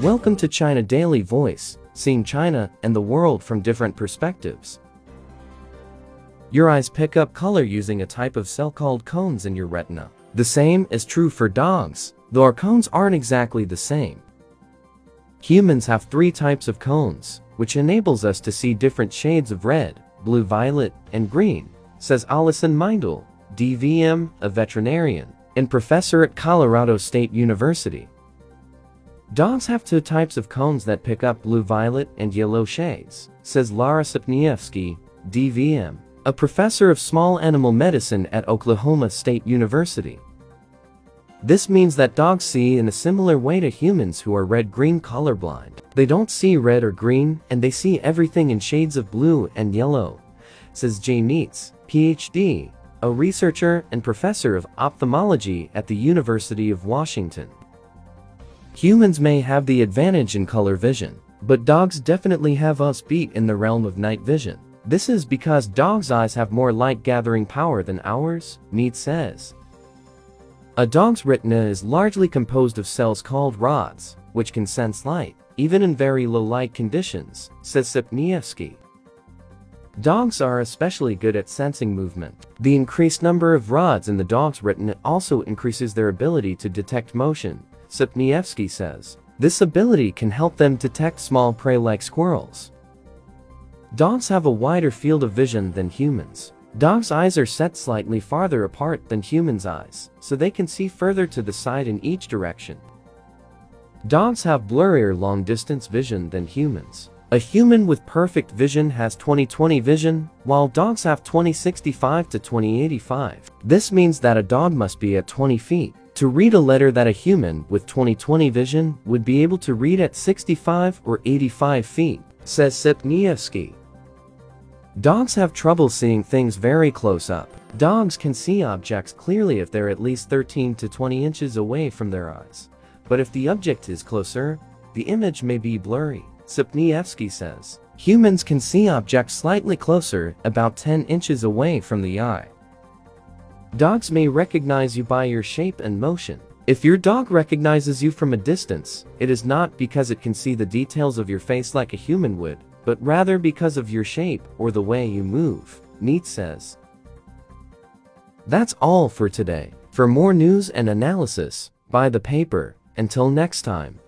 Welcome to China Daily Voice, seeing China and the world from different perspectives. Your eyes pick up color using a type of cell called cones in your retina. The same is true for dogs, though our cones aren't exactly the same. Humans have three types of cones, which enables us to see different shades of red, blue violet, and green, says Alison Meindl, DVM, a veterinarian, and professor at Colorado State University. Dogs have two types of cones that pick up blue violet and yellow shades, says Lara Sypniewski, DVM, a professor of small animal medicine at Oklahoma State University. This means that dogs see in a similar way to humans who are red-green colorblind. They don't see red or green, and they see everything in shades of blue and yellow, says Jay Neitz, PhD, a researcher and professor of ophthalmology at the University of Washington. Humans may have the advantage in color vision, but dogs definitely have us beat in the realm of night vision. This is because dogs' eyes have more light gathering power than ours, Neitz says. A dog's retina is largely composed of cells called rods, which can sense light, even in very low light conditions, says Sypniewski. Dogs are especially good at sensing movement. The increased number of rods in the dog's retina also increases their ability to detect motion, Sypniewski says. This ability can help them detect small prey like squirrels. Dogs have a wider field of vision than humans. Dogs' eyes are set slightly farther apart than humans' eyes, so they can see further to the side in each direction. Dogs have blurrier long-distance vision than humans. A human with perfect vision has 20/20 vision, while dogs have 20/65 to 20/85. This means that a dog must be at 20 feet to read a letter that a human with 20/20 vision would be able to read at 65 or 85 feet, says Sypniewski. Dogs have trouble seeing things very close up. Dogs can see objects clearly if they're at least 13 to 20 inches away from their eyes. But if the object is closer, the image may be blurry, Sypniewski says. Humans can see objects slightly closer, about 10 inches away from the eye. Dogs may recognize you by your shape and motion. If your dog recognizes you from a distance, it is not because it can see the details of your face like a human would, but rather because of your shape or the way you move, Neitz says. That's all for today. For more news and analysis, buy the paper. Until next time.